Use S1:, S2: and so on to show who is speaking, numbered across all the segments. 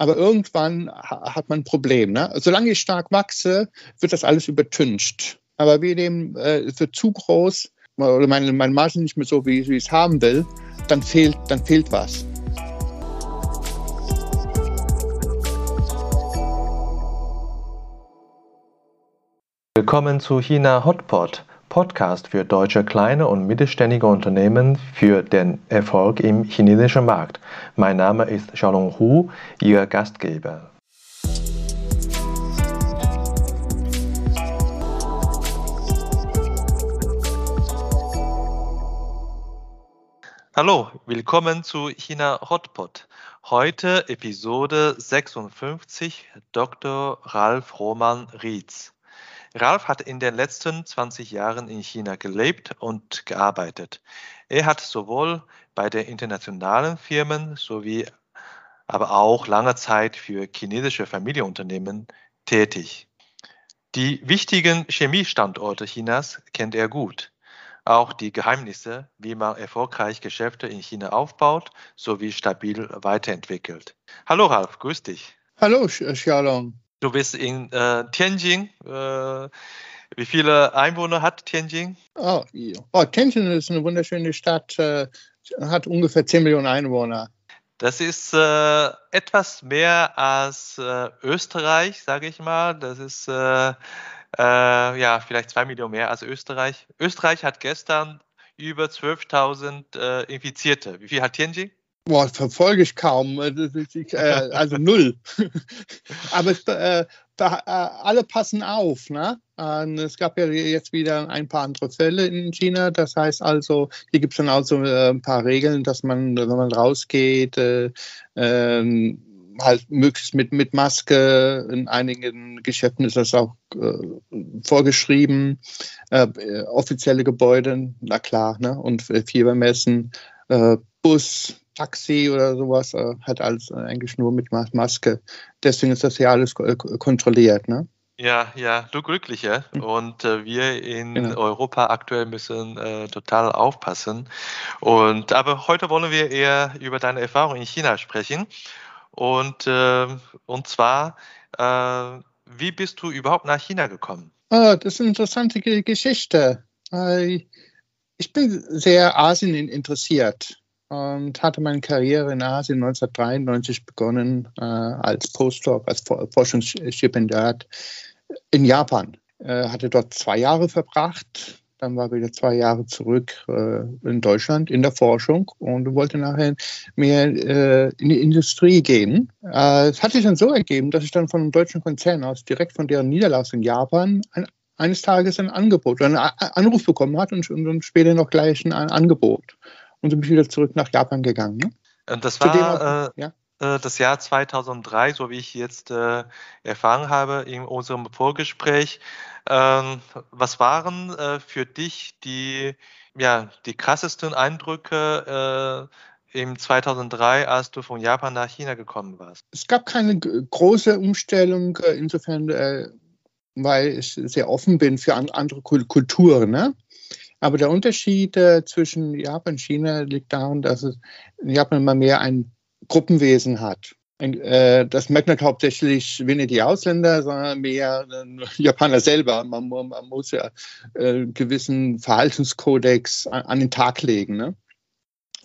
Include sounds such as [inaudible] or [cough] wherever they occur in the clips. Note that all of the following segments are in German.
S1: Aber irgendwann hat man ein Problem. Ne? Solange ich stark wachse, wird das alles übertüncht. Aber wir nehmen, äh, es wird zu groß oder meine, meine Marge nicht mehr so, wie, wie ich es haben will, dann fehlt, dann fehlt was.
S2: Willkommen zu China Hotpot, Podcast für deutsche kleine und mittelständige Unternehmen für den Erfolg im chinesischen Markt. Mein Name ist Xiaolong Hu, Ihr Gastgeber. Hallo, willkommen zu China Hotpot. Heute Episode 56 Dr. Ralf Roman Rietz. Ralf hat in den letzten 20 Jahren in China gelebt und gearbeitet. Er hat sowohl bei den internationalen Firmen sowie aber auch lange Zeit für chinesische Familienunternehmen tätig. Die wichtigen Chemiestandorte Chinas kennt er gut auch die Geheimnisse, wie man erfolgreich Geschäfte in China aufbaut sowie stabil weiterentwickelt. Hallo Ralf, grüß dich.
S1: Hallo Xiaolong.
S2: Du bist in äh, Tianjin. Äh, wie viele Einwohner hat Tianjin?
S1: Oh, oh, Tianjin ist eine wunderschöne Stadt, äh, hat ungefähr 10 Millionen Einwohner.
S2: Das ist äh, etwas mehr als äh, Österreich, sage ich mal. Das ist äh, ja, vielleicht zwei Millionen mehr als Österreich. Österreich hat gestern über 12.000 äh, Infizierte. Wie viel hat Tianjin?
S1: Boah, verfolge ich kaum. Äh, äh, also null. [laughs] Aber es, äh, äh, alle passen auf. Ne? Es gab ja jetzt wieder ein paar andere Fälle in China. Das heißt also, hier gibt es dann auch so äh, ein paar Regeln, dass man, wenn man rausgeht, äh, ähm, halt möglichst mit, mit Maske. In einigen Geschäften ist das auch äh, vorgeschrieben. Äh, offizielle Gebäude, na klar, ne? Und Fiebermessen, äh, Bus, Taxi oder sowas, äh, hat alles eigentlich nur mit Maske. Deswegen ist das ja alles kontrolliert, ne?
S2: Ja, ja, du Glückliche. Hm. Und äh, wir in genau. Europa aktuell müssen äh, total aufpassen. Und aber heute wollen wir eher über deine Erfahrung in China sprechen. Und, äh, und zwar, äh, wie bist du überhaupt nach China gekommen?
S1: Oh, das ist eine interessante Geschichte. Äh, ich bin sehr Asien interessiert und hatte meine Karriere in Asien 1993 begonnen äh, als Postdoc, als Forschungsstipendiat in Japan. Äh, hatte dort zwei Jahre verbracht, dann war wieder zwei Jahre zurück äh, in Deutschland in der Forschung und wollte nachher mehr äh, in die Industrie gehen. Äh, es hat sich dann so ergeben, dass ich dann von einem deutschen Konzern aus direkt von deren Niederlassung in Japan ein, eines Tages ein Angebot, einen Anruf bekommen hat und, und, und später noch gleich ein, Angebot. Und so bin ich wieder zurück nach Japan gegangen. Ne?
S2: Und das war, äh, ja? Äh, das Jahr 2003, so wie ich jetzt äh, erfahren habe in unserem Vorgespräch. Ähm, was waren äh, für dich die, ja, die krassesten Eindrücke äh, im 2003, als du von Japan nach China gekommen warst?
S1: Es gab keine große Umstellung, äh, insofern, äh, weil ich sehr offen bin für an, andere Kulturen. Ne? Aber der Unterschied zwischen Japan und China liegt darin, dass es in Japan immer mehr ein Gruppenwesen hat. Äh, das merkt nicht hauptsächlich weniger die Ausländer, sondern mehr die [laughs] Japaner selber. Man, man muss ja einen äh, gewissen Verhaltenskodex an, an, den Tag legen. Ne?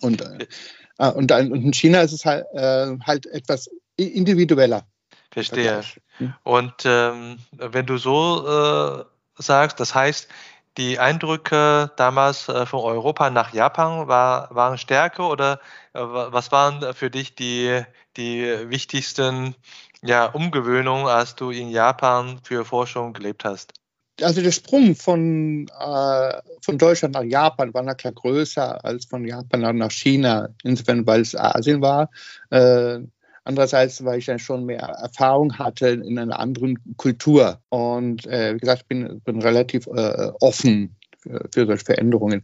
S1: Und, äh, und, in China ist es halt, halt etwas individueller.
S2: Verstehe. Hm. Und ähm, wenn du so äh, sagst, das heißt, die Eindrücke damals äh, von Europa nach Japan war, waren stärker oder äh, was waren für dich die, die wichtigsten ja, Umgewöhnungen, als du in Japan für Forschung gelebt hast?
S1: Also der Sprung von, äh, von Deutschland nach Japan war na klar größer als von Japan nach China, insofern weil es Asien war. Äh, Andererseits, weil ich dann schon mehr Erfahrung hatte in einer anderen Kultur. Und äh, wie gesagt, ich bin, bin relativ äh, offen für, für, solche Veränderungen.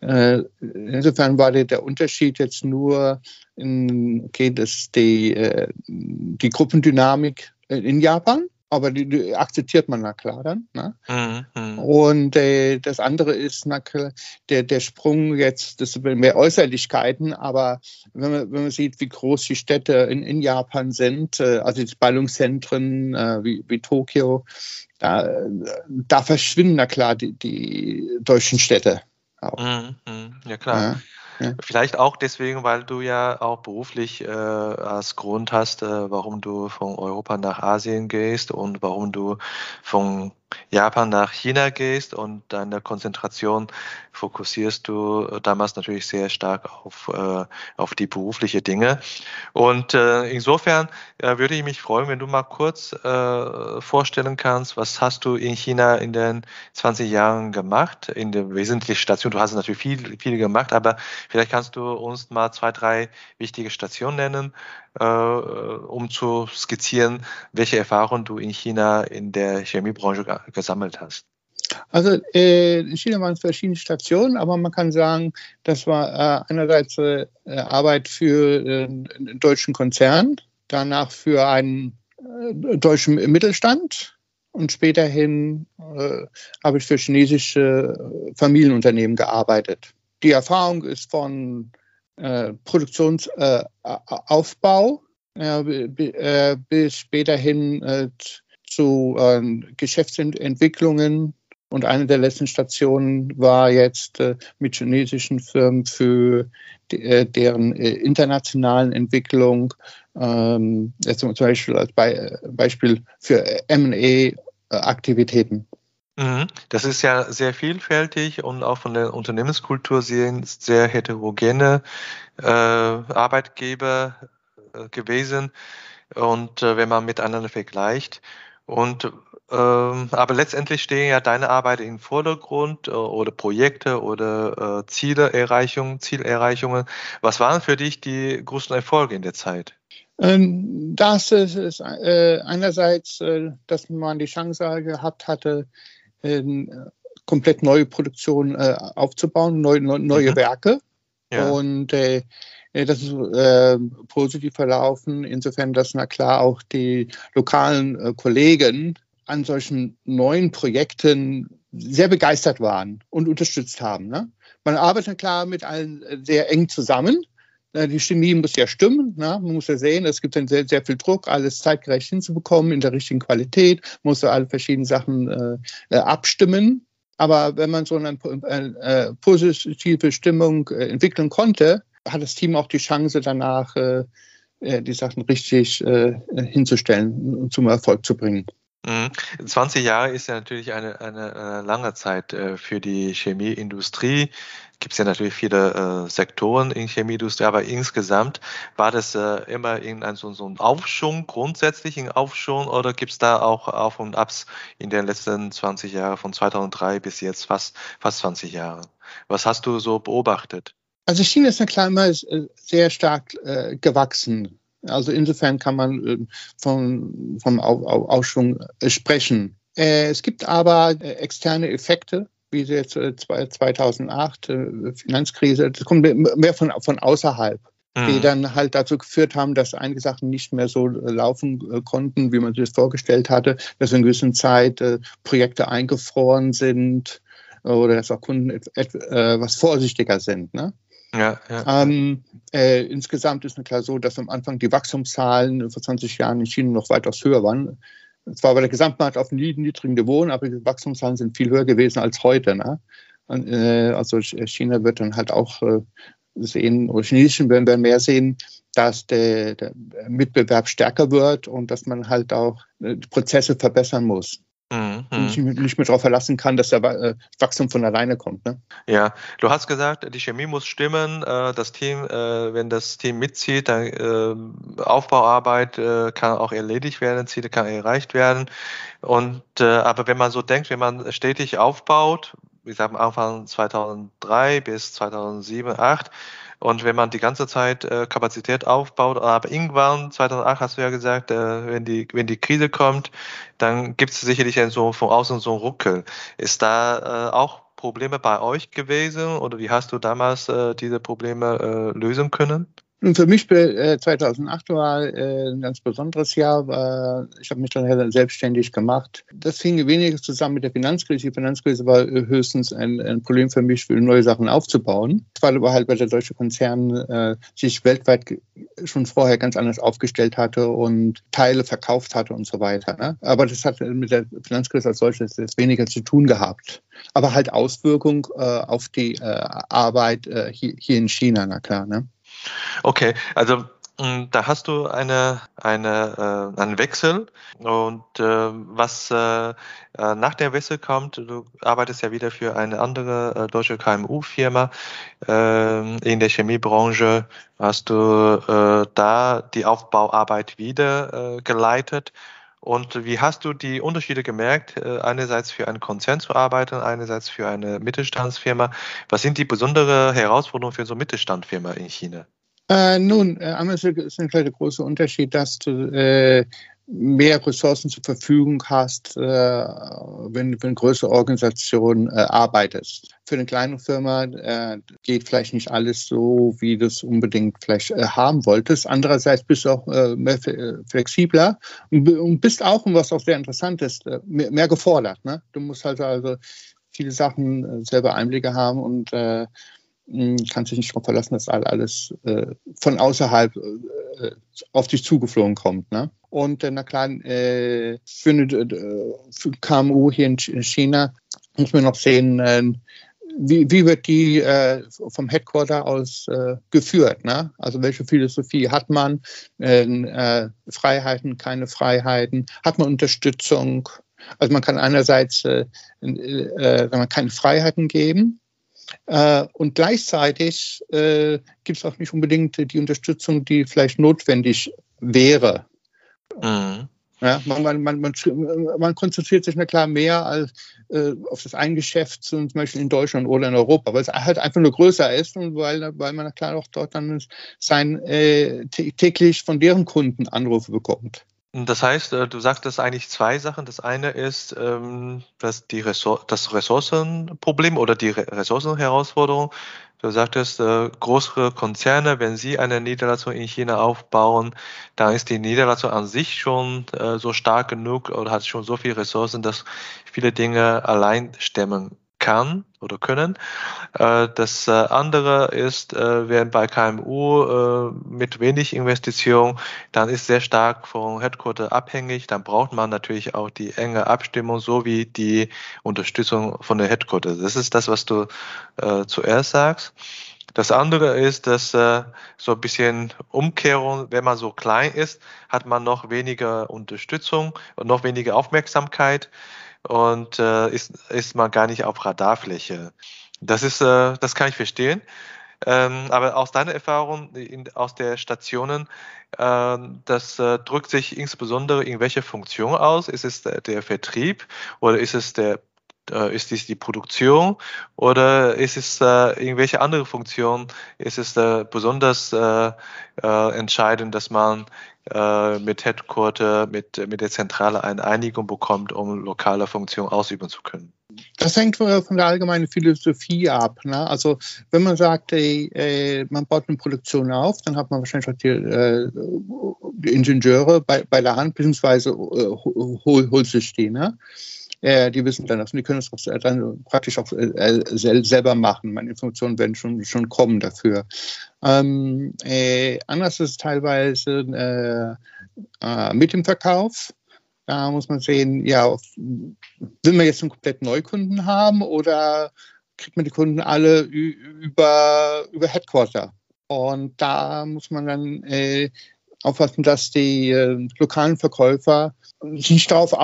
S1: Äh, insofern war der, der, Unterschied jetzt nur, in, okay, dass die, äh, die Gruppendynamik in Japan aber die, die, akzeptiert man na klar dann. Ne? Mhm, mhm. Und äh, das andere ist na klar, der, der Sprung jetzt, das sind mehr Äußerlichkeiten, aber wenn man, wenn man sieht, wie groß die Städte in, in Japan sind, äh, also die Ballungszentren äh, wie, wie Tokio, da, da verschwinden na klar die, die deutschen Städte
S2: auch. Mhm, mhm. ja klar. Ja. Ja. Vielleicht auch deswegen, weil du ja auch beruflich äh, als Grund hast, äh, warum du von Europa nach Asien gehst und warum du von Japan nach China gehst und deine Konzentration fokussierst du damals natürlich sehr stark auf, äh, auf die berufliche Dinge. Und äh, insofern äh, würde ich mich freuen, wenn du mal kurz äh, vorstellen kannst, was hast du in China in den 20 Jahren gemacht, in der wesentlichen Station. Du hast natürlich viel, viel gemacht, aber vielleicht kannst du uns mal zwei, drei wichtige Stationen nennen, um zu skizzieren, welche Erfahrungen du in China in der Chemiebranche gesammelt hast.
S1: Also äh, in China waren es verschiedene Stationen, aber man kann sagen, das war äh, einerseits äh, Arbeit für äh, einen deutschen Konzern, danach für einen äh, deutschen Mittelstand und späterhin äh, habe ich für chinesische Familienunternehmen gearbeitet. Die Erfahrung ist von äh, Produktionsaufbau äh, bis späterhin äh, zu ähm, Geschäftsentwicklungen. Und eine der letzten Stationen war jetzt äh, mit chinesischen Firmen für äh, deren internationalen Entwicklung, ähm, zum Beispiel als Beispiel für MA-Aktivitäten.
S2: Mhm. Das ist ja sehr vielfältig und auch von der Unternehmenskultur sehr, sehr heterogene äh, Arbeitgeber äh, gewesen. Und äh, wenn man miteinander vergleicht. Und ähm, aber letztendlich stehen ja deine Arbeit im Vordergrund äh, oder Projekte oder äh, Zielerreichungen, Zielerreichungen. Was waren für dich die größten Erfolge in der Zeit?
S1: Ähm, das ist äh, einerseits, äh, dass man die Chance gehabt hatte, komplett neue Produktion äh, aufzubauen, neu, neu, neue mhm. Werke. Ja. Und äh, das ist äh, positiv verlaufen, insofern, dass na klar auch die lokalen äh, Kollegen an solchen neuen Projekten sehr begeistert waren und unterstützt haben. Ne? Man arbeitet klar mit allen äh, sehr eng zusammen die Chemie muss ja stimmen. Ne? Man muss ja sehen, es gibt dann sehr, sehr viel Druck, alles zeitgerecht hinzubekommen, in der richtigen Qualität, muss so alle verschiedenen Sachen äh, äh, abstimmen. Aber wenn man so eine äh, positive Stimmung äh, entwickeln konnte, hat das Team auch die Chance danach, äh, äh, die Sachen richtig hinzustellen und zum Erfolg zu bringen.
S2: 20 mhm. Jahre ist ja natürlich eine, eine, eine lange Zeit äh, für die Chemieindustrie. Gibt es ja natürlich viele äh, Sektoren in Chemieindustrie, aber insgesamt war das äh, immer irgendein so, so ein Aufschwung, grundsätzlichen Aufschwung, oder gibt es da auch Auf und Abs in den letzten 20 Jahren, von 2003 bis jetzt fast, fast 20 Jahre? Was hast du so beobachtet?
S1: Also China ist ja klar immer sehr stark gewachsen also insofern kann man äh, vom, vom Aufschwung äh, sprechen. Äh, es gibt aber externe Effekte, wie jetzt 2008 Finanzkrise, das kommt mehr von, von außerhalb die mhm. dann halt dazu geführt haben, dass einige Sachen nicht mehr so laufen konnten, wie man sich das vorgestellt hatte, dass in gewissen Zeit Projekte eingefroren sind oder dass auch Kunden etwas vorsichtiger sind. Ne? Ja, ja. Ähm, äh, insgesamt ist es klar so, dass am Anfang die Wachstumszahlen vor 20 Jahren in China noch weitaus höher waren. Zwar war der Gesamtmarkt auf einem niedrigen Niveau, aber die Wachstumszahlen sind viel höher gewesen als heute. Ne? Und, äh, also China wird dann halt auch äh, sehen, oder Chinesischen werden wir mehr sehen, dass der, der, Mitbewerb stärker wird und dass man halt auch äh, Prozesse verbessern muss. Mhm. Nicht, nicht mehr darauf verlassen kann, dass der äh, Wachstum von alleine kommt. Ne?
S2: Ja, du hast gesagt, die Chemie muss stimmen. Äh, das Team, äh, wenn das Team mitzieht, dann Aufbauarbeit kann auch erledigt werden, Ziele kann erreicht werden. Und aber wenn man so denkt, wenn man stetig aufbaut, wie gesagt, am Anfang 2003 bis 2007, 2008, und wenn man die ganze Zeit äh, Kapazität aufbaut, aber irgendwann, 2008 hast du ja gesagt, äh, wenn, die, wenn die Krise kommt, dann gibt es sicherlich so von außen so einen Ruckel. Ist da äh, auch Probleme bei euch gewesen oder wie hast du damals äh, diese Probleme äh, lösen können?
S1: Für mich äh, 2008 war äh, ein ganz besonderes Jahr. Ich habe mich dann selbstständig gemacht. Das fing weniger zusammen mit der Finanzkrise. Die Finanzkrise war höchstens ein, Problem für mich, für neue Sachen aufzubauen. Weil aber halt, weil der deutsche Konzern äh, sich weltweit schon vorher ganz anders aufgestellt hatte und Teile verkauft hatte und so weiter. Ne? Aber das hat mit der Finanzkrise als solches weniger zu tun gehabt. Aber halt Auswirkung äh, auf die äh, Arbeit äh, hier, hier in China, na klar. Ne?
S2: Okay, also hm, da hast du eine, eine, äh, einen Wechsel und äh, was äh, äh, nach dem Wechsel kommt, du arbeitest ja wieder für eine andere äh, deutsche KMU-Firma äh, in der Chemiebranche, hast du äh, da die Aufbauarbeit wieder geleitet und wie hast du die Unterschiede gemerkt, äh, einerseits für einen Konzern zu arbeiten, einerseits für eine Mittelstandsfirma? Was sind die besonderen Herausforderungen für so eine Mittelstandsfirma in China?
S1: Äh, nun, äh, einmal ist ein der große Unterschied, dass du äh, mehr Ressourcen zur Verfügung hast, äh, wenn du für eine größere Organisation äh, arbeitest. Für eine kleine Firma äh, geht vielleicht nicht alles so, wie du es unbedingt vielleicht äh, haben wolltest. Andererseits bist du auch äh, mehr flexibler und, und, bist auch, und was auch sehr interessant ist, äh, mehr, mehr, gefordert. Ne? Du musst halt also viele Sachen selber Einblicke haben und kannst dich nicht darauf verlassen, dass alles äh, von außerhalb äh, auf dich zugeflogen kommt. Ne? Und äh, na klar, äh, für, für KMU hier in China muss man noch sehen, äh, wie, wie wird die äh, vom Headquarter aus äh, geführt? Ne? Also welche Philosophie hat man? Äh, äh, Freiheiten, keine Freiheiten? Hat man Unterstützung? Also man kann einerseits äh, äh, man keine Freiheiten geben, äh, und gleichzeitig äh, gibt es auch nicht unbedingt die Unterstützung, die vielleicht notwendig wäre. Mhm. Ja, man, man, man, man, konzentriert sich na klar mehr als, äh, auf das ein Geschäft, zum Beispiel in Deutschland oder in Europa, weil es halt einfach nur größer ist und weil, weil man na klar auch dort dann sein äh, täglich von deren Kunden Anrufe bekommt.
S2: Das heißt, äh, du sagtest eigentlich zwei Sachen. Das eine ist ähm, dass die Ressour das Ressourcenproblem oder die Ressourcenherausforderung. Du sagtest, äh, größere Konzerne, wenn sie eine Niederlassung in China aufbauen, dann ist die Niederlassung an sich schon äh, so stark genug oder hat schon so viele Ressourcen, dass viele Dinge allein stemmen kann oder können. Äh, das äh, andere ist, äh, wenn bei KMU mit wenig Investition, dann ist sehr stark vom Headquarter abhängig. Dann braucht man natürlich auch die enge Abstimmung sowie die Unterstützung von der Headquarter. Das ist das, was du zuerst sagst. Das andere ist, dass so ein bisschen Umkehrung, wenn man so klein ist, hat man noch weniger Unterstützung und noch weniger Aufmerksamkeit und äh, ist, ist man gar nicht auf Radarfläche. Das ist, äh, das kann ich verstehen. Ähm, aber aus deiner Erfahrung in, aus der Stationen, äh, das äh, drückt sich insbesondere in welche Funktion aus? Ist es der, der Vertrieb oder ist es der äh, ist dies die Produktion oder ist es äh, irgendwelche andere Funktion? Ist es äh, besonders äh, äh, entscheidend, dass man mit Headquarter, mit, mit der Zentrale eine Einigung bekommt, um lokale Funktionen ausüben zu können?
S1: Das hängt von der allgemeinen Philosophie ab. Ne? Also wenn man sagt, ey, man baut eine Produktion auf, dann hat man wahrscheinlich auch die, äh, die Ingenieure bei, bei der Hand, beziehungsweise äh, hol, holt sich die. Ne? Äh, die wissen dann das und die können es auch dann praktisch auch äh, selber machen. Meine Informationen werden schon, schon kommen dafür. Ähm, äh, anders ist es teilweise äh, äh, mit dem Verkauf. Da muss man sehen, ja, will man jetzt einen komplett Neukunden haben oder kriegt man die Kunden alle über, über Headquarter? Und da muss man dann äh, aufpassen, dass die äh, lokalen Verkäufer sich darauf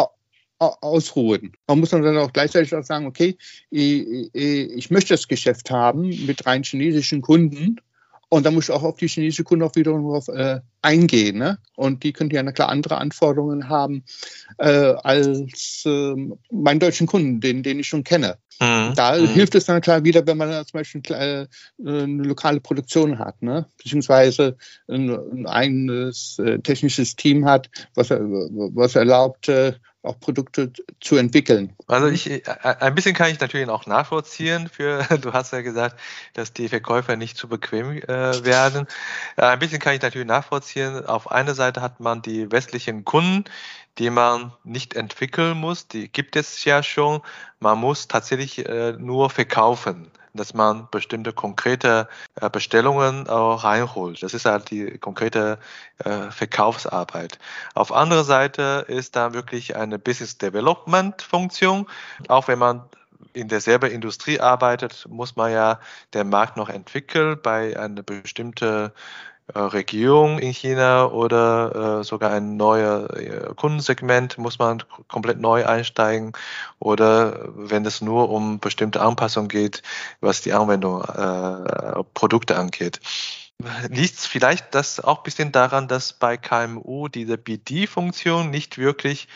S1: ausruhen. Man muss dann auch gleichzeitig auch sagen, okay, ich, möchte das Geschäft haben mit rein chinesischen Kunden und da muss ich auch auf die chinesische Kunden auch wiederum drauf äh, eingehen. Ne? Und die können ja klar andere Anforderungen haben äh, als äh, meinen deutschen Kunden, den, den ich schon kenne. Mhm. Da mhm. hilft es dann klar wieder, wenn man zum Beispiel äh, eine lokale Produktion hat, ne? beziehungsweise ein, ein eigenes äh, technisches Team hat, was, was erlaubt, äh, auch Produkte zu entwickeln.
S2: Also ich, äh, ein bisschen kann ich natürlich auch nachvollziehen. Für [laughs] du hast ja gesagt, dass die Verkäufer nicht zu bequem äh, werden. Äh, ein bisschen kann ich natürlich nachvollziehen. Auf einer Seite hat man die westlichen Kunden, die man nicht entwickeln muss. Die gibt es ja schon. Man muss tatsächlich äh, nur verkaufen dass man bestimmte konkrete äh, Bestellungen auch reinholt. Das ist halt die konkrete äh, Verkaufsarbeit. Auf andere Seite ist da wirklich eine Business Development Funktion. Auch wenn man in derselben Industrie arbeitet, muss man ja den Markt noch entwickeln bei einer bestimmten äh, Regierung in China oder äh, sogar ein neues äh, Kundensegment muss man komplett neu einsteigen oder wenn es nur um bestimmte Anpassungen geht, was die Anwendung äh, Produkte angeht. Liegt vielleicht das auch ein bisschen daran, dass bei KMU diese BD-Funktion nicht wirklich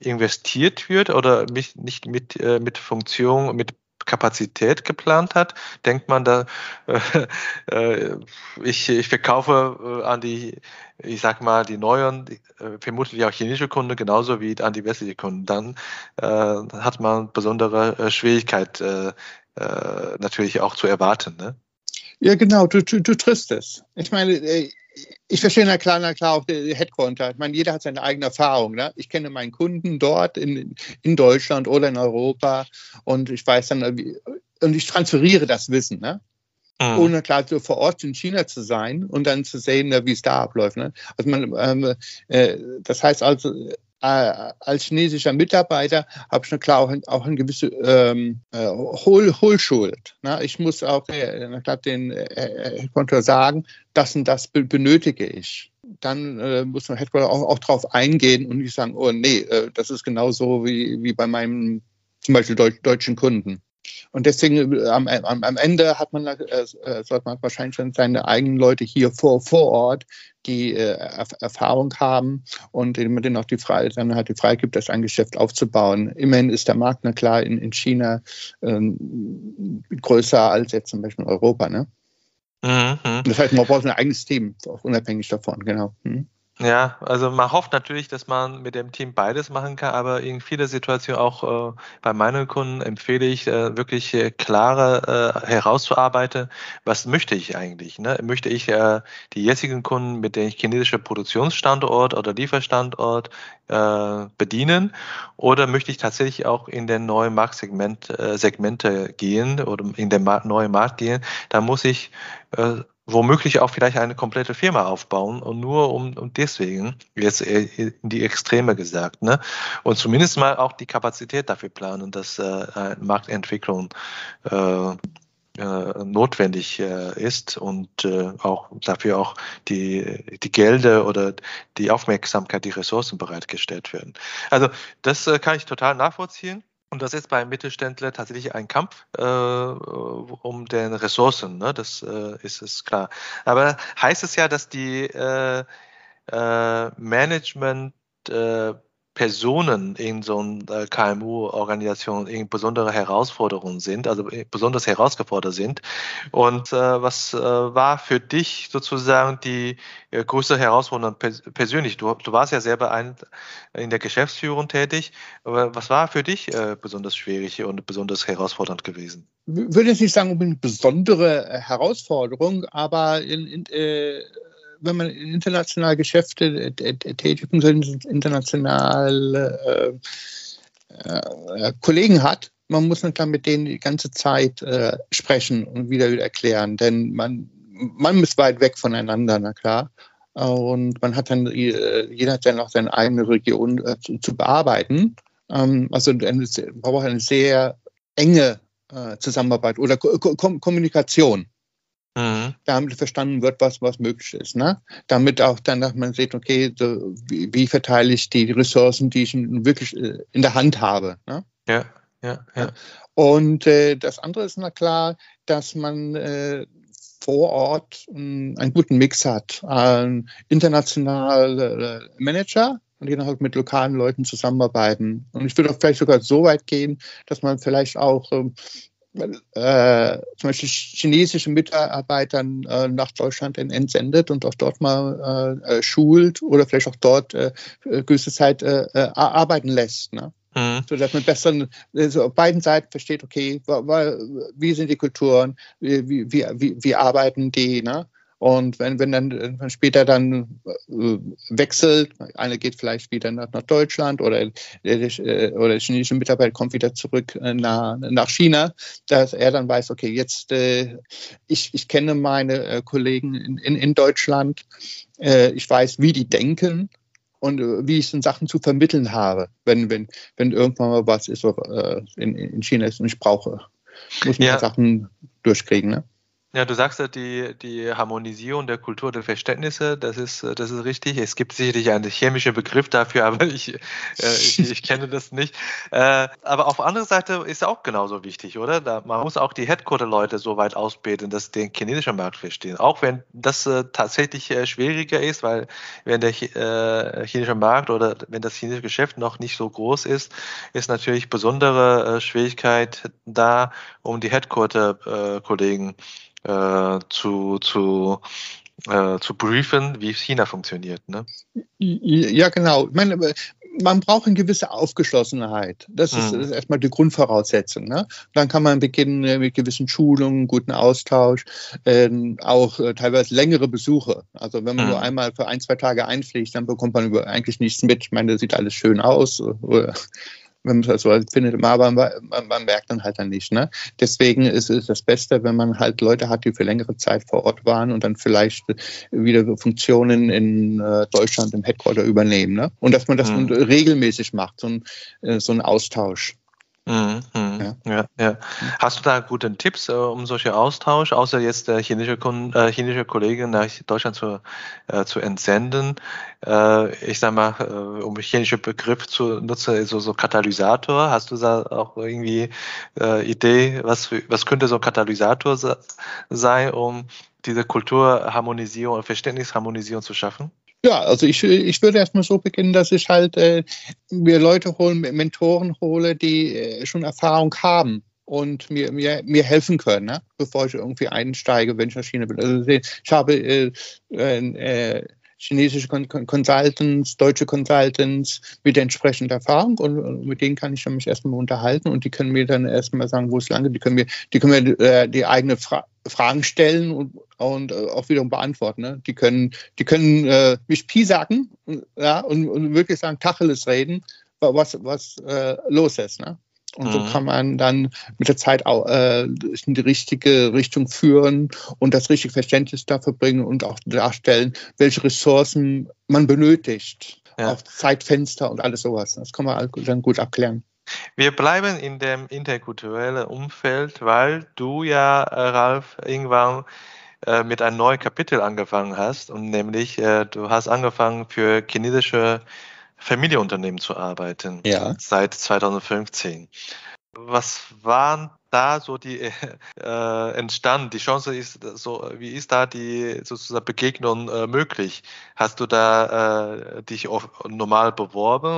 S2: investiert wird oder nicht mit, äh, mit Funktion, mit Kapazität geplant hat, denkt man da, äh, [laughs] äh, ich, ich verkaufe äh, an die, ich sag mal, die neuen, äh, vermutlich auch chinesische Kunden genauso wie an die westlichen Kunden. Dann äh, hat man besondere äh, Schwierigkeit natürlich auch zu erwarten. Ne?
S1: Ja, genau, du, du, du triffst es. Ich meine, ich verstehe na klar, na klar auch die Headquarter. Ich meine, jeder hat seine eigene Erfahrung. Ne? Ich kenne meinen Kunden dort in, in Deutschland oder in Europa und ich weiß dann, und ich transferiere das Wissen. Ne? Mhm. Ohne klar so vor Ort in China zu sein und dann zu sehen, wie es da abläuft. Ne? Also man, ähm, äh, das heißt also, als chinesischer Mitarbeiter habe ich klar auch, auch eine gewisse ähm, äh, Hohl, Hohlschuld. Ne? Ich muss auch äh, den äh, Headquarter sagen, das und das benötige ich. Dann äh, muss man Headquarter auch, auch darauf eingehen und nicht sagen, oh nee, äh, das ist genauso wie, wie bei meinem zum Beispiel Deut deutschen Kunden. Und deswegen äh, am, am, am Ende hat man, äh, äh, sollte man wahrscheinlich schon seine eigenen Leute hier vor, vor Ort, die äh, Erfahrung haben und man denen auch die Freiheit, dann halt die Freiheit gibt, das ein Geschäft aufzubauen. Immerhin ist der Markt, na klar, in, in China ähm, größer als jetzt zum Beispiel in Europa. Ne? Mhm. Das heißt, man braucht ein eigenes Team, auch unabhängig davon, genau. Mhm.
S2: Ja, also man hofft natürlich, dass man mit dem Team beides machen kann, aber in vielen Situationen auch äh, bei meinen Kunden empfehle ich äh, wirklich äh, klare äh, herauszuarbeiten, was möchte ich eigentlich? Ne? Möchte ich äh, die jetzigen Kunden mit dem chinesischen Produktionsstandort oder Lieferstandort äh, bedienen oder möchte ich tatsächlich auch in den neuen Marktsegment äh, Segmente gehen oder in den Mar neuen Markt gehen? Da muss ich äh, womöglich auch vielleicht eine komplette Firma aufbauen und nur um, um deswegen, jetzt in die Extreme gesagt, ne? Und zumindest mal auch die Kapazität dafür planen, dass äh, Marktentwicklung äh, äh, notwendig äh, ist und äh, auch dafür auch die, die Gelder oder die Aufmerksamkeit, die Ressourcen bereitgestellt werden. Also das äh, kann ich total nachvollziehen. Und das ist beim Mittelständler tatsächlich ein Kampf äh, um den Ressourcen, ne? das äh, ist es klar. Aber heißt es ja, dass die äh, äh, Management äh, Personen in so einer KMU-Organisation in besondere Herausforderungen sind, also besonders herausgefordert sind. Und äh, was äh, war für dich sozusagen die äh, größte Herausforderung pers persönlich? Du, du, warst ja selber ein, in der Geschäftsführung tätig. Aber was war für dich äh, besonders schwierig und besonders herausfordernd gewesen?
S1: Ich würde jetzt nicht sagen, eine besondere äh, Herausforderung, aber in, in äh, wenn man international Geschäfte sind, internationale äh, äh, Kollegen hat, man muss dann klar mit denen die ganze Zeit äh, sprechen und wieder wieder erklären, denn man, man ist weit weg voneinander, na klar. Und man hat dann, äh, jeder hat dann auch seine eigene Region äh, zu, zu, bearbeiten. Ähm, also man braucht eine sehr enge äh, Zusammenarbeit oder Ko Ko Kommunikation mhm. damit verstanden wird, was, was möglich ist. Ne? Damit auch dann, dass man sieht, okay, so, wie, wie, verteile ich die Ressourcen, die ich wirklich äh, in der Hand habe. Ne?
S2: Ja, ja, ja.
S1: Und äh, das andere ist na klar, dass man äh, vor Ort äh, einen guten Mix hat. Ein internationaler äh, Manager, und die dann halt mit lokalen Leuten zusammenarbeiten. Und ich würde auch vielleicht sogar so weit gehen, dass man vielleicht auch ähm, äh, zum Beispiel chinesische Mitarbeitern äh, nach Deutschland entsendet und auch dort mal äh, äh schult oder vielleicht auch dort äh, gewisse Zeit äh, äh arbeiten lässt. Ne? Mhm. So dass man besser also auf beiden Seiten versteht, okay, wie sind die Kulturen, wie, wie, wie, wie arbeiten die, ne? Und wenn, wenn dann später dann äh, wechselt, einer geht vielleicht wieder nach, nach Deutschland oder, äh, oder der chinesische Mitarbeiter kommt wieder zurück äh, nach, nach China, dass er dann weiß, okay, jetzt äh, ich, ich kenne meine äh, Kollegen in, in, in Deutschland, äh, ich weiß, wie die denken und äh, wie ich dann Sachen zu vermitteln habe, wenn, wenn, wenn irgendwann mal was ist, äh, in, in China ist und ich brauche. Muss man ja. Sachen durchkriegen. Ne?
S2: Ja, du sagst ja, die, die Harmonisierung der Kultur, der Verständnisse, das ist, das ist richtig. Es gibt sicherlich einen chemischen Begriff dafür, [laughs] aber ich, äh, ich, ich, kenne das nicht. Äh, aber auf der anderen Seite ist auch genauso wichtig, oder? Da, man muss auch die Headquarter-Leute so weit ausbilden, dass sie den chinesischen Markt verstehen. Auch wenn das äh, tatsächlich äh, schwieriger ist, weil wenn der äh, chinesische Markt oder wenn das chinesische Geschäft noch nicht so groß ist, ist natürlich besondere äh, Schwierigkeit da, um die Headquarter-Kollegen äh, zu, zu, äh, zu briefen, wie China funktioniert. Ne?
S1: Ja, genau. Ich meine, man braucht eine gewisse Aufgeschlossenheit. Das ist, mhm. ist erstmal die Grundvoraussetzung. Ne? Dann kann man beginnen äh, mit gewissen Schulungen, guten Austausch, ähm, auch äh, teilweise längere Besuche. Also wenn man mhm. nur einmal für ein, zwei Tage einfliegt, dann bekommt man eigentlich nichts mit. Ich meine, das sieht alles schön aus. Oder wenn man es so findet, aber man, man, merkt dann halt dann nicht. Ne? Deswegen ist es das Beste, wenn man halt Leute hat, die für längere Zeit vor Ort waren und dann vielleicht wieder Funktionen in äh, Deutschland im Headquarter übernehmen. Ne? Und dass man das mhm. regelmäßig macht, so ein, äh, so ein Austausch.
S2: Mhm, mhm. Ja. ja. Ja, Hast du da gute Tipps äh, um solche Austausch, außer jetzt der chinesische, äh, chinesische Kollege nach Deutschland zu, äh, zu entsenden? Äh, ich sag mal, äh, um chinesische Begriff zu nutzen, so, so Katalysator. Hast du da auch irgendwie äh, Idee, was, was könnte so ein Katalysator sein, um diese Kulturharmonisierung und Verständnisharmonisierung zu schaffen?
S1: Ja, also ich, ich würde erstmal so beginnen, dass ich halt äh, mir Leute holen, Mentoren hole, die äh, schon Erfahrung haben und mir, mir, mir helfen können, ne? bevor ich irgendwie einsteige, wenn ich nach will. Also ich habe äh, äh, chinesische Consultants, deutsche Consultants mit entsprechender Erfahrung und, mit denen kann ich mich erstmal unterhalten und die können mir dann erstmal sagen, wo es lange, die können mir, die können mir äh, die eigene Fra Fragen stellen und, und äh, auch wiederum beantworten. Ne? Die können, die können äh, mich piesacken ja, und, und wirklich sagen, Tacheles reden, was, was äh, los ist. Ne? Und mhm. so kann man dann mit der Zeit auch, äh, in die richtige Richtung führen und das richtige Verständnis dafür bringen und auch darstellen, welche Ressourcen man benötigt. Ja. Auch Zeitfenster und alles sowas. Das kann man dann gut abklären.
S2: Wir bleiben in dem interkulturellen Umfeld, weil du ja, äh, Ralf, irgendwann äh, mit einem neuen Kapitel angefangen hast und nämlich äh, du hast angefangen für chinesische Familienunternehmen zu arbeiten. Ja. Seit 2015. Was waren da so die [laughs] äh, entstanden? Die Chance ist so, wie ist da die sozusagen Begegnung äh, möglich? Hast du da äh, dich auf, normal beworben?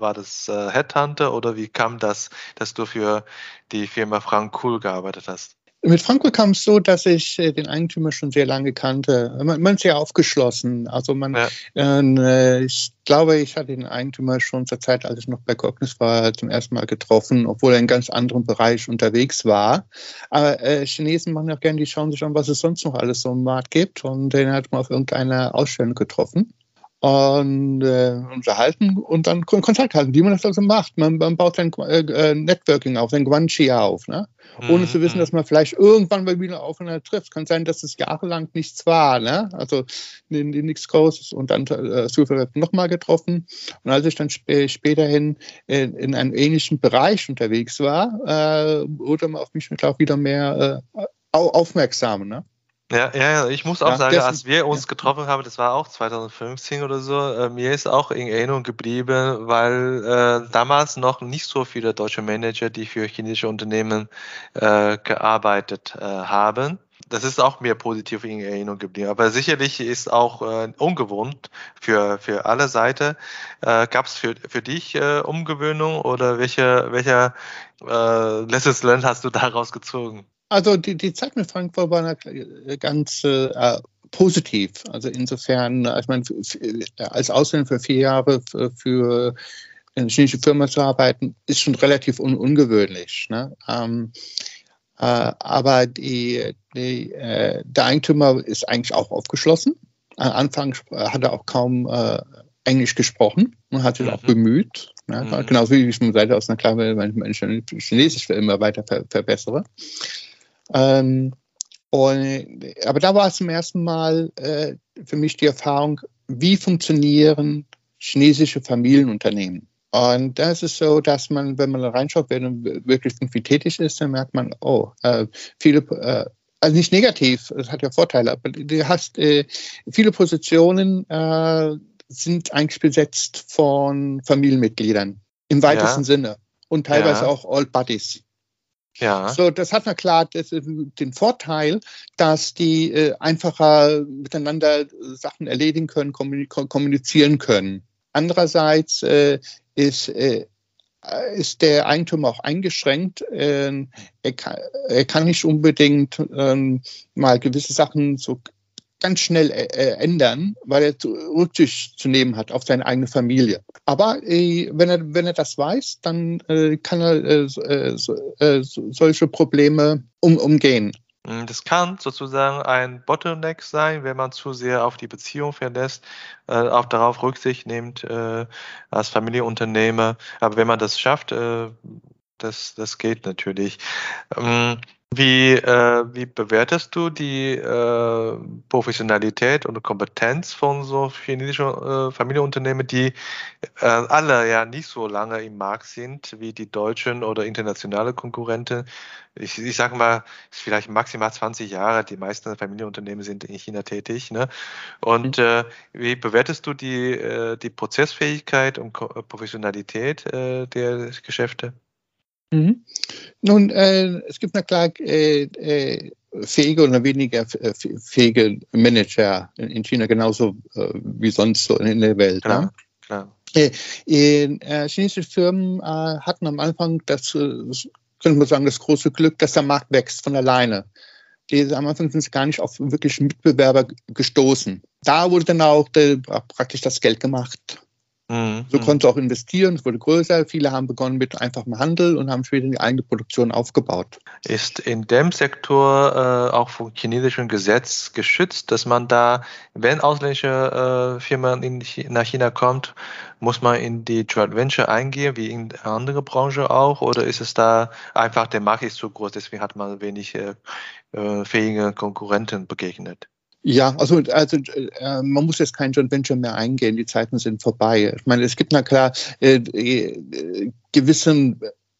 S2: War das äh, Headhunter oder wie kam das, dass du für die Firma Frank Kuhl gearbeitet hast?
S1: Mit Franco kam es so, dass ich äh, den Eigentümer schon sehr lange kannte. Man, man ist sehr aufgeschlossen. Also man, ja. äh, ich glaube, ich hatte den Eigentümer schon zur Zeit, als ich noch bei Cognis war, zum ersten Mal getroffen, obwohl er in ganz anderen Bereich unterwegs war. Aber äh, Chinesen machen auch gerne, die schauen sich an, was es sonst noch alles so im Markt gibt. Und den hat man auf irgendeiner Ausstellung getroffen und äh, unterhalten und dann Kontakt halten, wie man das also macht. Man, man baut sein äh, äh, Networking auf, sein Guanxi auf, ne? ohne mhm. zu wissen, mhm. dass man vielleicht irgendwann mal wieder aufeinander trifft. Kann sein, dass es jahrelang nichts war, ne? also nichts Großes und dann äh, zufällig nochmal getroffen. Und als ich dann sp späterhin in, in, einem ähnlichen Bereich unterwegs war, äh, wurde man auf mich auch wieder mehr äh, aufmerksam. Ne?
S2: Ja, ja, ich muss auch ja, sagen, als wir uns ja. getroffen haben, das war auch 2015 oder so, äh, mir ist auch in Erinnerung geblieben, weil äh, damals noch nicht so viele deutsche Manager, die für chinesische Unternehmen äh, gearbeitet äh, haben. Das ist auch mir positiv in Erinnerung geblieben. Aber sicherlich ist auch äh, ungewohnt für, für alle Seiten. Äh, Gab es für, für dich äh, Umgewöhnung oder welche, welcher äh, Lessons learned hast du daraus gezogen?
S1: Also die, die Zeit mit Frankfurt war ganz äh, positiv. Also insofern, ich meine, als Ausländer für vier Jahre für, eine chinesische Firma zu arbeiten, ist schon relativ un ungewöhnlich. Ne? Ähm, äh, aber die, die, äh, der Eigentümer ist eigentlich auch aufgeschlossen. Am Anfang hat er auch kaum äh, Englisch gesprochen und hat sich mhm. auch bemüht. Ne? Mhm. Genauso wie ich mir Seite aus einer Klappe mein Chinesisch immer weiter ver verbessere. Ähm, und, aber da war es zum ersten Mal äh, für mich die Erfahrung, wie funktionieren chinesische Familienunternehmen. Und da ist es so, dass man, wenn man reinschaut, wer wirklich irgendwie tätig ist, dann merkt man, oh, äh, viele, äh, also nicht negativ, es hat ja Vorteile, aber du hast äh, viele Positionen äh, sind eigentlich besetzt von Familienmitgliedern im weitesten ja. Sinne und teilweise ja. auch Old Buddies. Ja. So, das hat na klar das, den Vorteil, dass die äh, einfacher miteinander Sachen erledigen können, kommunizieren können. Andererseits äh, ist, äh, ist der Eigentum auch eingeschränkt. Äh, er, kann, er, kann, nicht unbedingt ähm, mal gewisse Sachen so ganz schnell äh, äh, ändern, weil er Rücksicht zu nehmen hat auf seine eigene Familie. Aber äh, wenn, er, wenn er das weiß, dann äh, kann er äh, äh, solche Probleme um, umgehen.
S2: Mm, das kann sozusagen ein Bottleneck sein, wenn man zu sehr auf die Beziehung verlässt, äh, auch darauf Rücksicht nimmt äh, als Familienunternehmer. Aber wenn man das schafft, äh, das, das geht natürlich. Ähm, wie, äh, wie bewertest du die äh, Professionalität und Kompetenz von so chinesischen äh, Familienunternehmen, die äh, alle ja nicht so lange im Markt sind wie die deutschen oder internationale Konkurrenten? Ich, ich sage mal, vielleicht maximal 20 Jahre. Die meisten Familienunternehmen sind in China tätig. Ne? Und mhm. äh, wie bewertest du die, äh, die Prozessfähigkeit und Ko Professionalität der Geschäfte?
S1: Mhm. Nun, äh, es gibt na klar äh, äh, fähige oder weniger äh, fähige Manager in China, genauso äh, wie sonst so in der Welt. Klar, ne? klar. Äh, chinesische Firmen hatten am Anfang das, könnte man sagen, das große Glück, dass der Markt wächst von alleine. Die, am Anfang sind sie gar nicht auf wirklich Mitbewerber gestoßen. Da wurde dann auch der, praktisch das Geld gemacht. Mhm. So konnte auch investieren, es wurde größer. Viele haben begonnen mit einfachem Handel und haben später die eigene Produktion aufgebaut.
S2: Ist in dem Sektor äh, auch vom chinesischen Gesetz geschützt, dass man da, wenn ausländische äh, Firmen in, nach China kommt, muss man in die Joint Venture eingehen, wie in andere Branchen auch? Oder ist es da einfach, der Markt ist zu groß, deswegen hat man wenig äh, äh fähige Konkurrenten begegnet?
S1: Ja, also, also äh, man muss jetzt kein Joint Venture mehr eingehen, die Zeiten sind vorbei. Ich meine, es gibt na klar äh, äh, gewisse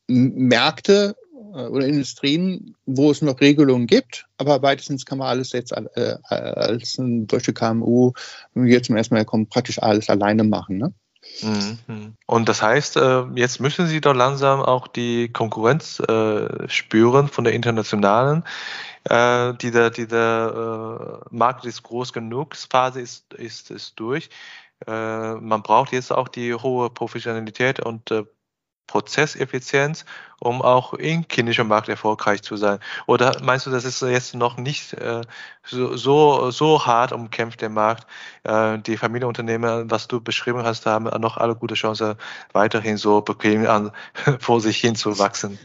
S1: Märkte äh, oder Industrien, wo es noch Regelungen gibt, aber weitestens kann man alles jetzt äh, als ein deutsche KMU, jetzt zum ersten Mal kommen, praktisch alles alleine machen. Ne?
S2: Mhm. Und das heißt, äh, jetzt müssen Sie doch langsam auch die Konkurrenz äh, spüren von der internationalen. Äh, dieser dieser Markt ist groß genug, Phase ist, ist, ist durch. Man braucht jetzt auch die hohe Professionalität und Prozesseffizienz, um auch im chinesischen Markt erfolgreich zu sein? Oder meinst du, das ist jetzt noch nicht äh, so, so, so hart umkämpft, der Markt? Äh, die Familienunternehmer, was du beschrieben hast, haben noch alle gute Chance, weiterhin so bequem an, [laughs] vor sich hin zu wachsen?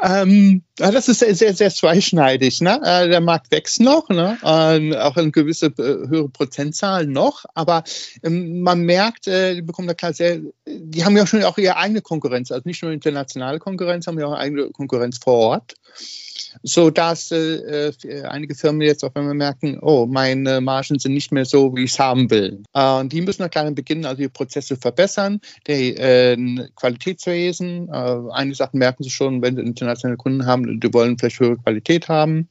S1: Ähm, das ist sehr, sehr, sehr zweischneidig. Ne? Äh, der Markt wächst noch, ne? Ähm, auch in gewisse äh, höhere Prozentzahlen noch, aber ähm, man merkt, äh, die bekommen da klar sehr, die haben ja schon auch ihre eigene Konkurrenz, also nicht nur internationale Konkurrenz, haben ja auch eigene Konkurrenz vor Ort. So dass äh, äh, einige Firmen jetzt auf einmal merken, oh, meine Margen sind nicht mehr so, wie ich es haben will. Äh, die müssen klein beginnen, also die Prozesse verbessern, die äh, Qualitätswesen. Äh, einige Sachen merken sie schon, wenn sie internationale Kunden haben, die wollen vielleicht höhere Qualität haben.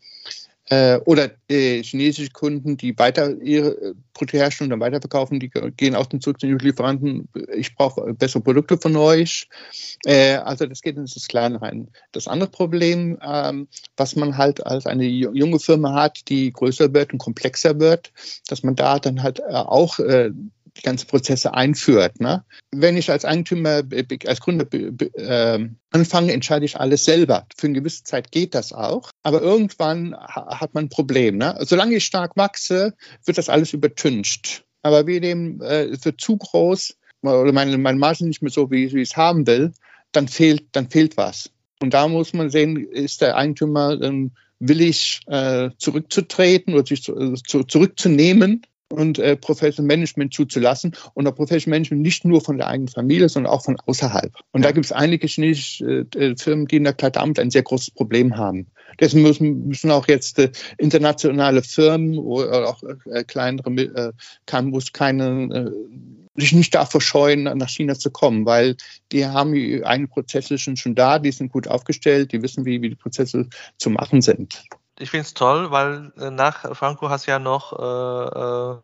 S1: Äh, oder äh, chinesische Kunden, die weiter ihre äh, Produkte herstellen und dann weiterverkaufen, die gehen auch zurück zu den Lieferanten. Ich brauche bessere Produkte von euch. Äh, also das geht in das Kleine rein. Das andere Problem, ähm, was man halt als eine junge Firma hat, die größer wird und komplexer wird, dass man da dann halt äh, auch ganzen Prozesse einführt. Ne? Wenn ich als Eigentümer, als Gründer äh, anfange, entscheide ich alles selber. Für eine gewisse Zeit geht das auch, aber irgendwann hat man ein Problem. Ne? Solange ich stark wachse, wird das alles übertüncht. Aber wir nehmen, äh, wird zu groß oder meine, meine Marge nicht mehr so, wie, wie ich es haben will, dann fehlt, dann fehlt was. Und da muss man sehen, ist der Eigentümer ähm, willig, äh, zurückzutreten oder sich zu, äh, zu, zurückzunehmen und äh, Professional Management zuzulassen und auch Professional Management nicht nur von der eigenen Familie, sondern auch von außerhalb. Und da gibt es einige chinesische äh, Firmen, die in der Tat damit ein sehr großes Problem haben. Deswegen müssen, müssen auch jetzt äh, internationale Firmen oder auch äh, kleinere äh, kann, muss keine äh, sich nicht davor scheuen, nach China zu kommen, weil die haben die eigenen Prozesse schon, schon da, die sind gut aufgestellt, die wissen, wie, wie die Prozesse zu machen sind
S2: ich finde es toll, weil äh, nach Franco hast ja noch äh, äh,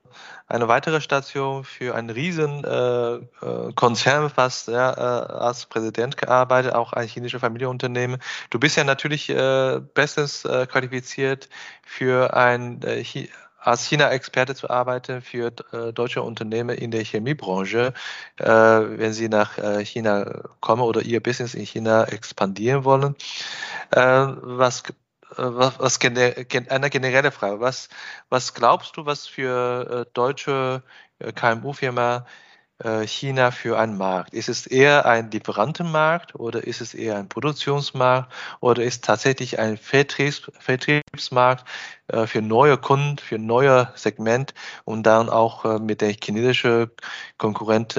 S2: eine weitere Station für einen riesen äh, äh Konzern fast ja, äh, als Präsident gearbeitet, auch ein chinesisches Familienunternehmen. Du bist ja natürlich bestens qualifiziert für ein als China-Experte zu arbeiten für deutsche Unternehmen in der Chemiebranche, wenn sie nach China kommen oder ihr Business in China expandieren wollen. was äh, was, was eine generelle Frage. Was, was glaubst du, was für äh, deutsche äh, KMU-Firma China für einen Markt? Ist es eher ein Lieferantenmarkt oder ist es eher ein Produktionsmarkt oder ist tatsächlich ein Vertriebs, Vertriebsmarkt für neue Kunden, für neue Segment und dann auch mit der chinesischen Konkurrent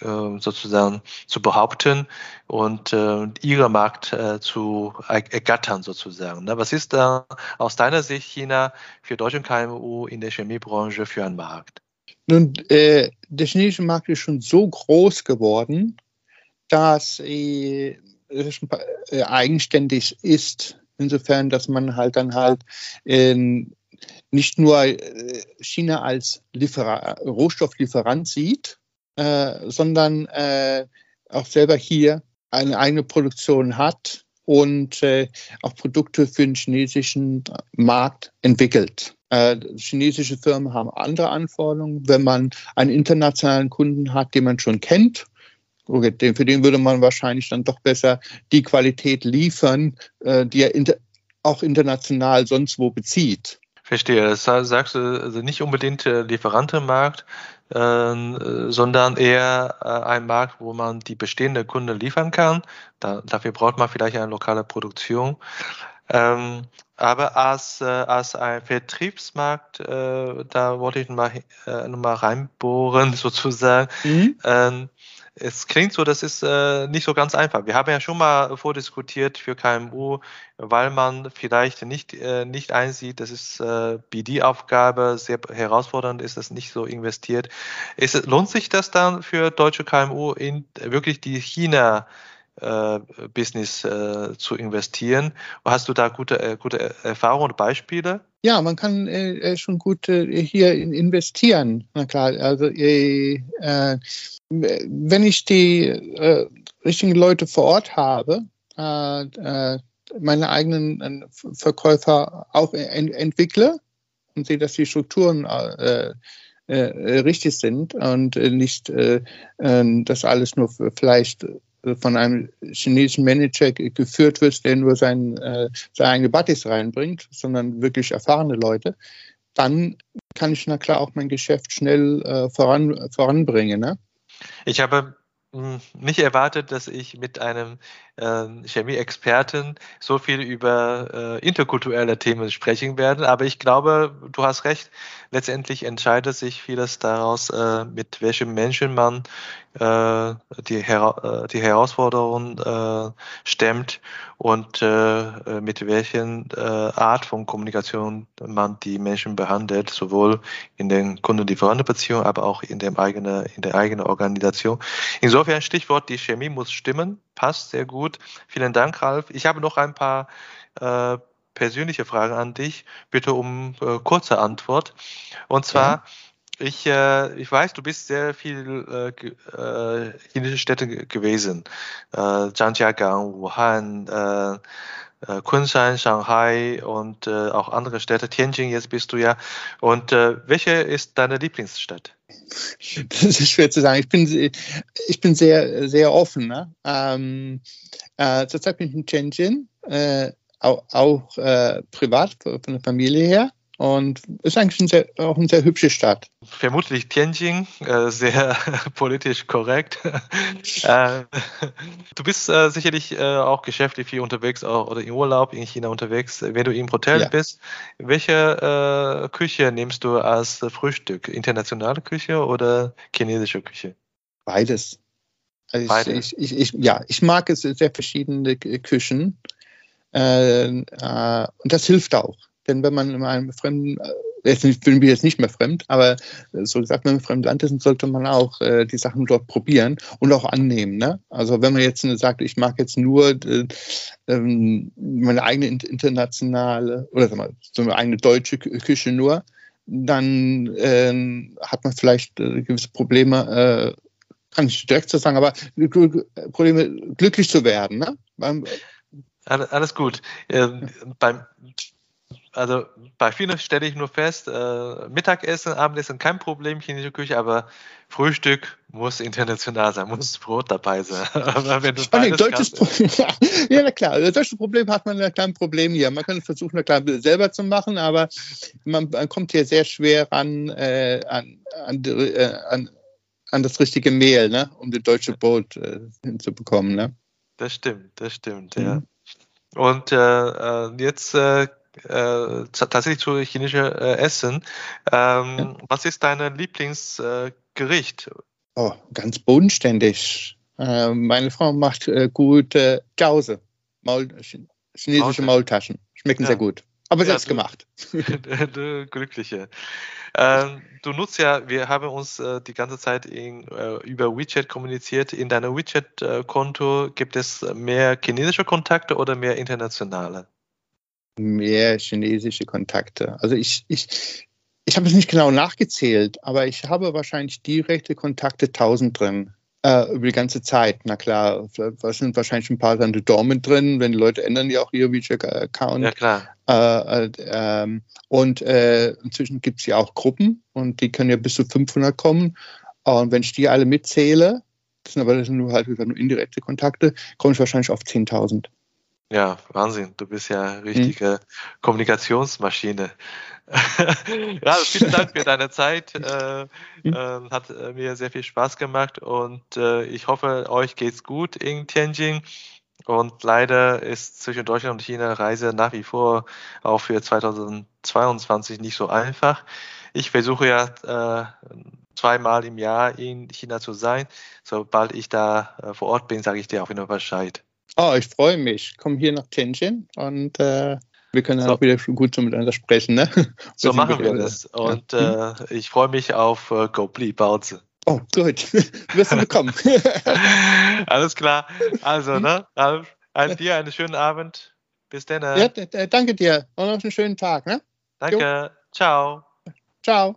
S2: sozusagen zu behaupten und äh, ihre Markt äh, zu ergattern sozusagen. Ne? Was ist da aus deiner Sicht China für deutsche KMU in der Chemiebranche für ein Markt?
S1: Nun, äh, der chinesische Markt ist schon so groß geworden, dass äh, es äh, eigenständig ist. Insofern, dass man halt dann halt nicht nur äh, China als Liefer Rohstofflieferant sieht, äh, sondern äh, auch selber hier eine eigene Produktion hat und äh, auch Produkte für den chinesischen Markt entwickelt. Äh, chinesische Firmen haben andere Anforderungen. Wenn man einen internationalen Kunden hat, den man schon kennt, okay, für den würde man wahrscheinlich dann doch besser die Qualität liefern, äh, die er inter auch international sonst wo bezieht.
S2: Verstehe. Das sagst du also nicht unbedingt Lieferantenmarkt, äh, sondern eher äh, ein Markt, wo man die bestehende Kunde liefern kann. Da, dafür braucht man vielleicht eine lokale Produktion. Ähm, aber als, äh, als ein Vertriebsmarkt, äh, da wollte ich mal, äh, noch mal reinbohren [laughs] sozusagen. Mhm. Ähm, es klingt so, das ist äh, nicht so ganz einfach. Wir haben ja schon mal vordiskutiert für KMU, weil man vielleicht nicht, äh, nicht einsieht, das ist äh, BD-Aufgabe, sehr herausfordernd ist, das nicht so investiert. Ist, lohnt sich das dann für deutsche KMU in wirklich die China- äh, Business äh, zu investieren. Hast du da gute, äh, gute Erfahrungen und Beispiele?
S1: Ja, man kann äh, schon gut äh, hier investieren. Na klar, also äh, wenn ich die äh, richtigen Leute vor Ort habe, äh, äh, meine eigenen äh, Verkäufer auch ent entwickle und sehe, dass die Strukturen äh, äh, richtig sind und nicht das alles nur vielleicht von einem chinesischen Manager geführt wird, der nur sein, seine eigenen Buddies reinbringt, sondern wirklich erfahrene Leute, dann kann ich na klar auch mein Geschäft schnell voran, voranbringen. Ne?
S2: Ich habe hm, nicht erwartet, dass ich mit einem äh, Chemie-Experten so viel über äh, interkulturelle Themen sprechen werde, aber ich glaube, du hast recht. Letztendlich entscheidet sich vieles daraus, äh, mit welchem Menschen man äh, die, Her äh, die Herausforderungen stemmt und mit welchen Art von Kommunikation man die Menschen behandelt, sowohl in den Kunden-Lieferanten-Beziehungen, aber auch in, dem eigene, in der eigenen Organisation. Insofern Stichwort, die Chemie muss stimmen, passt sehr gut. Vielen Dank, Ralf. Ich habe noch ein paar persönliche Frage an dich. Bitte um äh, kurze Antwort. Und zwar, ja. ich, äh, ich weiß, du bist sehr viel äh, äh chinesische Städte gewesen. Äh, Zhangjiagang, Wuhan, äh, Kunshan, Shanghai und äh, auch andere Städte. Tianjin, jetzt bist du ja. Und äh, welche ist deine Lieblingsstadt?
S1: Das ist schwer zu sagen. Ich bin, ich bin sehr, sehr offen. Ne? Ähm, äh, zurzeit bin ich in Tianjin, äh, auch, auch äh, privat von der Familie her. Und ist eigentlich ein sehr, auch eine sehr hübsche Stadt.
S2: Vermutlich Tianjin, äh, sehr [laughs] politisch korrekt. [laughs] äh, du bist äh, sicherlich äh, auch geschäftlich viel unterwegs auch, oder im Urlaub in China unterwegs. Wenn du im Hotel ja. bist, welche äh, Küche nimmst du als Frühstück? Internationale Küche oder chinesische Küche?
S1: Beides. Also Beides. Ich, ich, ich, ja, ich mag es sehr verschiedene Küchen. Äh, und das hilft auch. Denn wenn man in einem fremden, äh, jetzt bin ich jetzt nicht mehr fremd, aber äh, so gesagt, wenn man im fremden Land ist, sollte man auch äh, die Sachen dort probieren und auch annehmen. Ne? Also wenn man jetzt sagt, ich mag jetzt nur äh, ähm, meine eigene internationale oder mal, so eine eigene deutsche Küche nur, dann äh, hat man vielleicht äh, gewisse Probleme, kann ich direkt so sagen, aber Probleme, glücklich zu werden. Ne?
S2: Alles gut. beim also bei vielen stelle ich nur fest, äh, Mittagessen, Abendessen kein Problem, chinesische Küche, aber Frühstück muss international sein, muss Brot dabei sein. [laughs] aber wenn du
S1: nee, deutsches kannst, [laughs] ja, na klar, das deutsche Problem hat man ein kleines Problem hier. Man kann versuchen, ein kleines selber zu machen, aber man, man kommt hier sehr schwer ran, äh, an, an, äh, an, an, das richtige Mehl, ne? um das deutsche Brot äh, hinzubekommen. Ne?
S2: Das stimmt, das stimmt, mhm. ja. Und äh, äh jetzt äh, äh, tatsächlich zu chinesischen äh, Essen. Ähm, ja. Was ist dein Lieblingsgericht? Äh,
S1: oh, ganz bodenständig. Äh, meine Frau macht äh, gute Jause, Maul, chinesische Maultaschen. Schmecken ja. sehr gut. Aber selbst ja, gemacht. [laughs]
S2: Du, Glückliche. Ähm, du nutzt ja, wir haben uns äh, die ganze Zeit in, äh, über WeChat kommuniziert. In deinem WeChat-Konto gibt es mehr chinesische Kontakte oder mehr internationale?
S1: Mehr chinesische Kontakte. Also ich, ich, ich habe es nicht genau nachgezählt, aber ich habe wahrscheinlich direkte Kontakte 1000 drin. Äh, über die ganze Zeit. Na klar, da sind wahrscheinlich ein paar rande Dormen drin, wenn die Leute ändern ja auch ihr WeChat-Account.
S2: Ja, klar.
S1: Äh, äh, ähm, und äh, inzwischen gibt es ja auch Gruppen und die können ja bis zu 500 kommen. Und wenn ich die alle mitzähle, das sind aber das sind nur halt nur indirekte Kontakte, komme ich wahrscheinlich auf 10.000.
S2: Ja, Wahnsinn. Du bist ja richtige mhm. Kommunikationsmaschine. [laughs] ja, vielen Dank für deine Zeit. [laughs] Äh, mhm. äh, hat mir sehr viel Spaß gemacht und äh, ich hoffe, euch geht's gut in Tianjin. Und leider ist zwischen Deutschland und China Reise nach wie vor auch für 2022 nicht so einfach. Ich versuche ja äh, zweimal im Jahr in China zu sein. Sobald ich da äh, vor Ort bin, sage ich dir auch wieder Bescheid.
S1: Oh, ich freue mich. Ich komme hier nach Tianjin und äh, wir können dann so. auch wieder gut so miteinander sprechen. Ne? [laughs]
S2: So machen wir das. Und ja. äh, ich freue mich auf äh, Gobli Bauze.
S1: Oh, gut. [laughs] Wirst du bekommen. [laughs]
S2: Alles klar. Also, ne, Ralf, an dir einen schönen Abend. Bis dann.
S1: Ja, danke dir. Und noch einen schönen Tag. Ne?
S2: Danke. Jo. Ciao.
S1: Ciao.